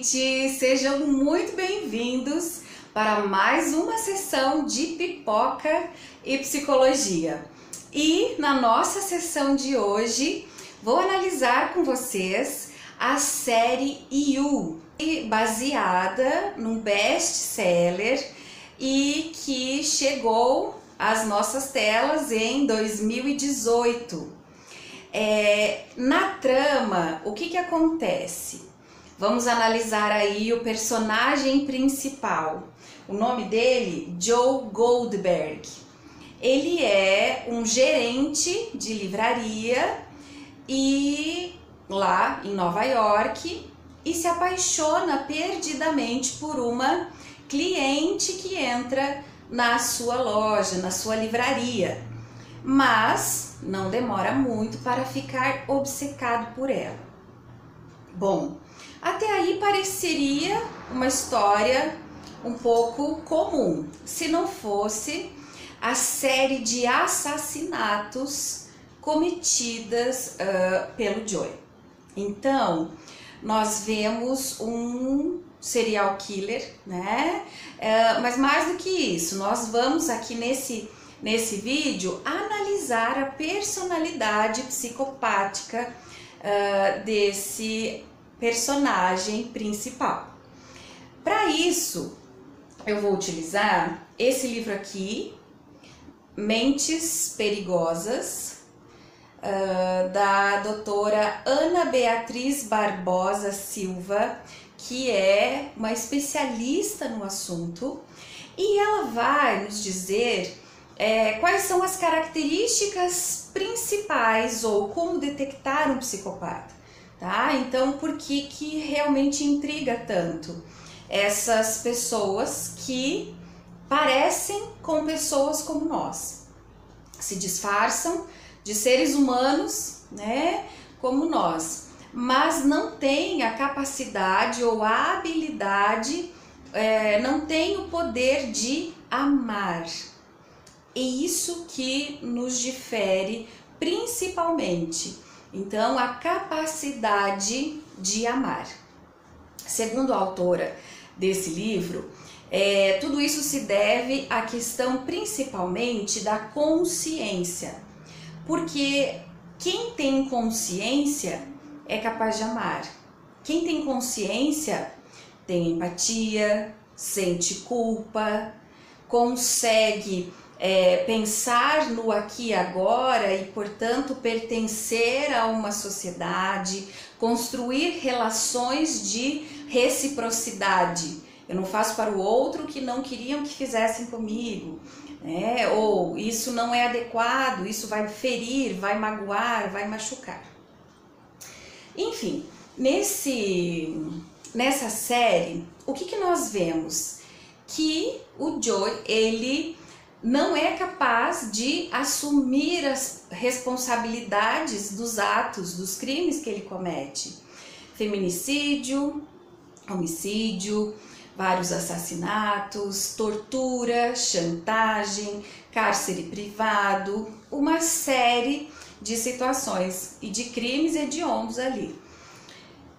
gente! Sejam muito bem-vindos para mais uma sessão de pipoca e psicologia. E na nossa sessão de hoje, vou analisar com vocês a série You, baseada num best-seller e que chegou às nossas telas em 2018. É, na trama, o que, que acontece? Vamos analisar aí o personagem principal. O nome dele, Joe Goldberg. Ele é um gerente de livraria e lá em Nova York e se apaixona perdidamente por uma cliente que entra na sua loja, na sua livraria. Mas não demora muito para ficar obcecado por ela. Bom, até aí pareceria uma história um pouco comum, se não fosse a série de assassinatos cometidas uh, pelo Joey. Então, nós vemos um serial killer, né? Uh, mas mais do que isso, nós vamos aqui nesse, nesse vídeo analisar a personalidade psicopática uh, desse personagem principal. Para isso, eu vou utilizar esse livro aqui, Mentes Perigosas, uh, da doutora Ana Beatriz Barbosa Silva, que é uma especialista no assunto, e ela vai nos dizer é, quais são as características principais ou como detectar um psicopata tá? Então, por que que realmente intriga tanto essas pessoas que parecem com pessoas como nós? Se disfarçam de seres humanos, né, como nós, mas não têm a capacidade ou a habilidade, é, não têm o poder de amar. E isso que nos difere principalmente então, a capacidade de amar. Segundo a autora desse livro, é, tudo isso se deve à questão principalmente da consciência, porque quem tem consciência é capaz de amar. Quem tem consciência tem empatia, sente culpa, consegue é, pensar no aqui e agora e, portanto, pertencer a uma sociedade, construir relações de reciprocidade. Eu não faço para o outro que não queriam que fizessem comigo, né? ou isso não é adequado, isso vai ferir, vai magoar, vai machucar. Enfim, nesse, nessa série, o que, que nós vemos? Que o Joe, ele não é capaz de assumir as responsabilidades dos atos, dos crimes que ele comete. Feminicídio, homicídio, vários assassinatos, tortura, chantagem, cárcere privado, uma série de situações e de crimes hediondos ali.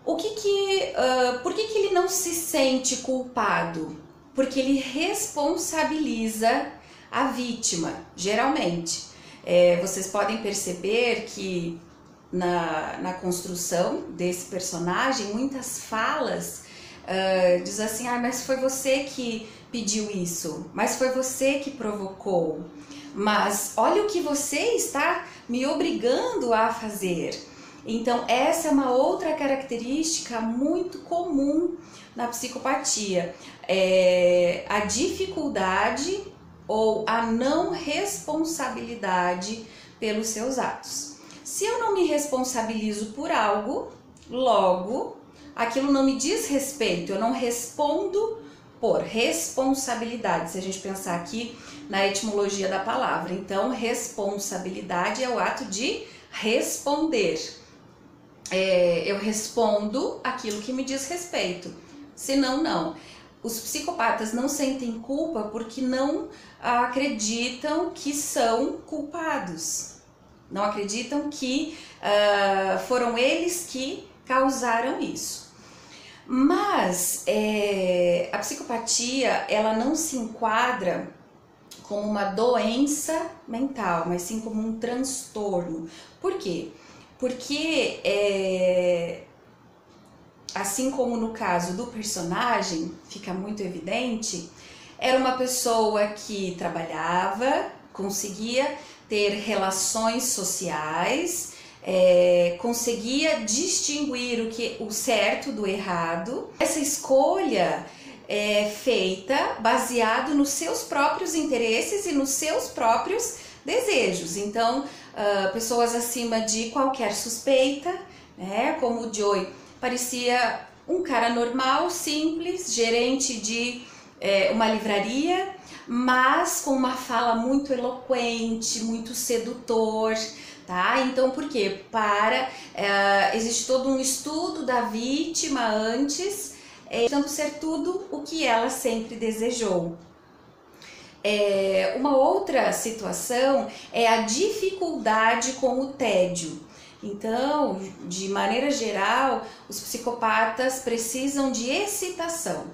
O que que, uh, por que, que ele não se sente culpado? Porque ele responsabiliza a vítima, geralmente. É, vocês podem perceber que na, na construção desse personagem, muitas falas uh, diz assim, ah, mas foi você que pediu isso, mas foi você que provocou, mas olha o que você está me obrigando a fazer. Então, essa é uma outra característica muito comum na psicopatia, é a dificuldade ou a não responsabilidade pelos seus atos. Se eu não me responsabilizo por algo, logo aquilo não me diz respeito, eu não respondo por responsabilidade. Se a gente pensar aqui na etimologia da palavra, então responsabilidade é o ato de responder. É, eu respondo aquilo que me diz respeito, senão não os psicopatas não sentem culpa porque não acreditam que são culpados, não acreditam que uh, foram eles que causaram isso. Mas é, a psicopatia ela não se enquadra como uma doença mental, mas sim como um transtorno. Por quê? Porque é, assim como no caso do personagem, fica muito evidente, era uma pessoa que trabalhava, conseguia ter relações sociais, é, conseguia distinguir o que o certo do errado. Essa escolha é feita baseado nos seus próprios interesses e nos seus próprios desejos. Então, uh, pessoas acima de qualquer suspeita, né, como o Joey, parecia um cara normal, simples, gerente de é, uma livraria, mas com uma fala muito eloquente, muito sedutor, tá? Então, por quê? Para é, existe todo um estudo da vítima antes, é, tentando ser tudo o que ela sempre desejou. É, uma outra situação é a dificuldade com o tédio. Então, de maneira geral, os psicopatas precisam de excitação,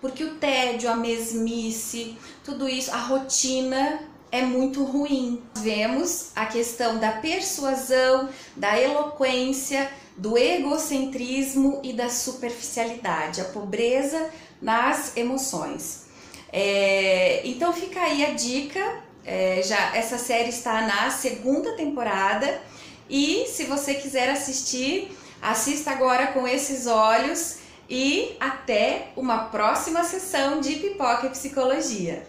porque o tédio, a mesmice, tudo isso, a rotina é muito ruim. Vemos a questão da persuasão, da eloquência, do egocentrismo e da superficialidade, a pobreza nas emoções. É, então fica aí a dica. É, já essa série está na segunda temporada e se você quiser assistir, assista agora com esses olhos e até uma próxima sessão de Pipoca e Psicologia.